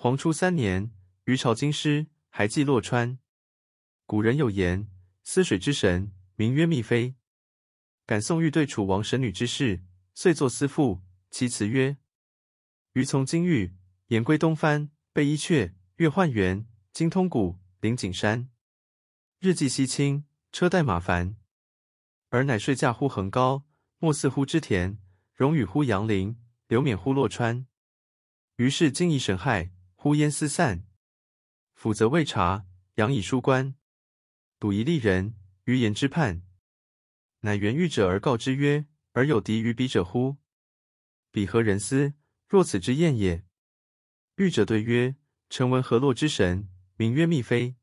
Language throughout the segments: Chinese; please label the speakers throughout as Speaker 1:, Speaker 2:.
Speaker 1: 黄初三年，余朝京师，还寄洛川。古人有言：“司水之神，名曰密妃。”感宋欲对楚王神女之事，遂作司赋，其辞曰：“余从京域，言归东藩，备衣阙，越浣源，经通谷，临景山。日既西倾，车带马烦。尔乃睡驾乎横高，莫似乎织田，容与乎杨林，流免乎洛川。于是惊疑神骇，呼焉思散。辅则未察，佯以疏观。笃疑利人，于言之畔。乃原御者而告之曰：‘而有敌于彼者乎？彼何人斯？若此之验也。’御者对曰：‘臣闻河洛之神，名曰密妃。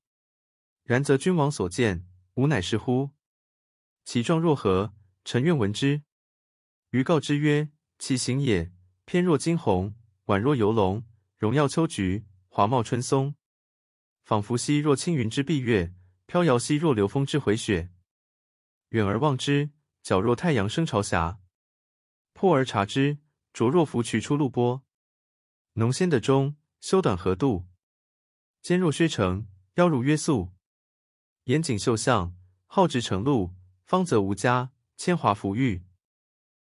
Speaker 1: 然则君王所见，吾乃是乎？其状若何？臣愿闻之。’于告之曰：‘其形也，翩若惊鸿，宛若游龙，荣耀秋菊，华茂春松，仿佛兮若轻云之蔽月，飘摇兮若流风之回雪。远而望之，皎若太阳升朝霞；迫而察之，浊若芙蕖出露波。浓纤得中，修短合度，肩若削成，腰如约素。严谨秀相，好直承露，方泽无加，铅华浮玉。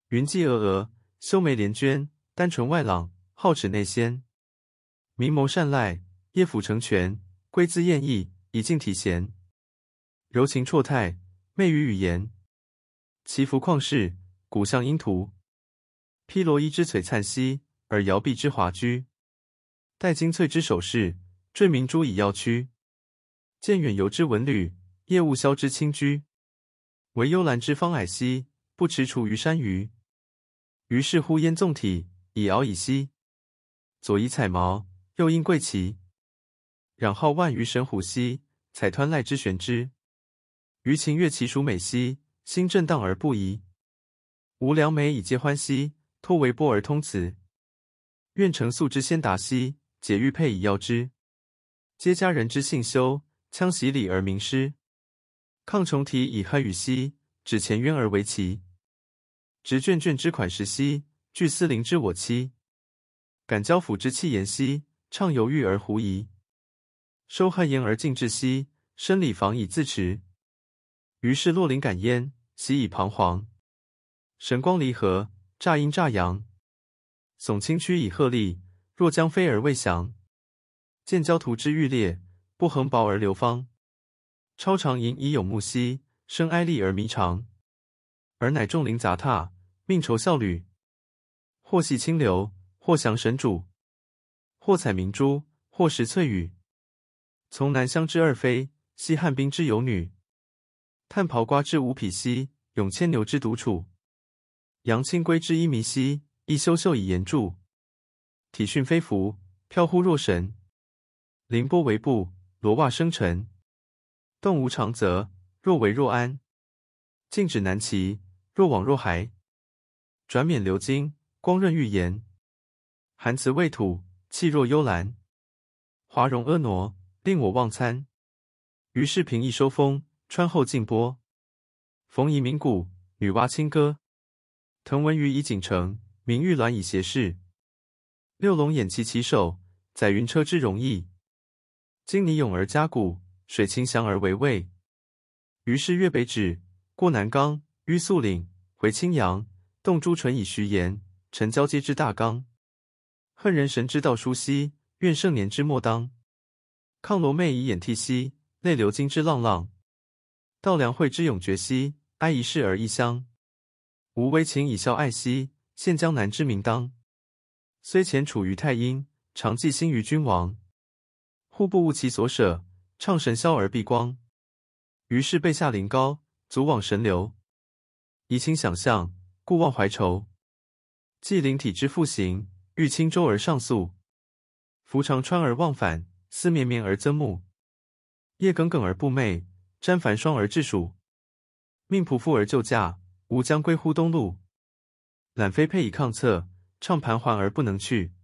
Speaker 1: 云髻峨峨，修眉连娟，丹唇外朗，皓齿内鲜。明眸善睐，叶俯成泉，归姿艳逸，以静体闲。柔情绰态，媚于语言。其服旷世，骨相英图。披罗衣之璀璨兮，而摇臂之华居。戴金翠之首饰，缀明珠以耀躯。见远游之文旅，夜雾消之轻居。惟幽兰之芳蔼兮，不驰蹰于山隅。于是呼烟纵体，以敖以兮。左以彩毛，又因贵其。攘皓万余神虎兮，采湍濑之玄之。于秦越其属美兮，心震荡而不移。吾良美以皆欢兮，托为波而通辞。愿乘素之先达兮，解玉佩以要之。皆佳人之信修。羌习礼而名师，抗重题以酣与兮；指前渊而为奇，执卷卷之款式兮；具丝綾之我妻，感交抚之气言兮；畅游喻而狐疑，收酣言而静志兮；深理防以自持。于是落灵感焉，喜以彷徨，神光离合，乍阴乍阳，耸清躯以鹤立，若将飞而未翔。见焦涂之欲裂。不横薄而流芳，超长盈以有目兮，生哀厉而弥长。尔乃众灵杂沓，命酬效侣，或系清流，或降神主，或采明珠，或食翠羽。从南乡之二妃，西汉兵之有女，探袍瓜之无匹兮，咏牵牛之独处。扬清规之一弥兮，亦修绣以言著。体逊非服，飘忽若神。凌波微步。罗袜生尘，动无常则；若为若安，静止难齐；若往若还，转冕鎏金，光润玉颜。含辞未吐，气若幽兰，华容婀娜，令我忘餐。于是平易收风，穿厚进波，缝夷鸣鼓，女娲清歌。腾文于以锦成，明玉鸾以斜视。六龙偃旗齐首，载云车之容易。金霓咏而嘉鼓，水清祥而为味。于是越北指，过南冈，迂肃岭，回青阳，动朱唇以徐言，陈交接之大纲。恨人神之道书兮，怨圣年之末当。抗罗袂以掩涕兮，泪流金之浪浪。悼梁惠之永绝兮，哀遗世而异乡。无微情以效爱兮，献江南之名当。虽潜处于太阴，常寄心于君王。户不务其所舍，唱神霄而避光。于是背下临高，足往神流。怡情想象，故忘怀愁。寄灵体之复形，欲轻舟而上溯。浮长川而忘返，思绵绵而增暮。夜耿耿而不寐，沾繁霜而致暑。命仆妇而就驾，吾将归乎东路。揽飞佩以抗策，怅盘桓而不能去。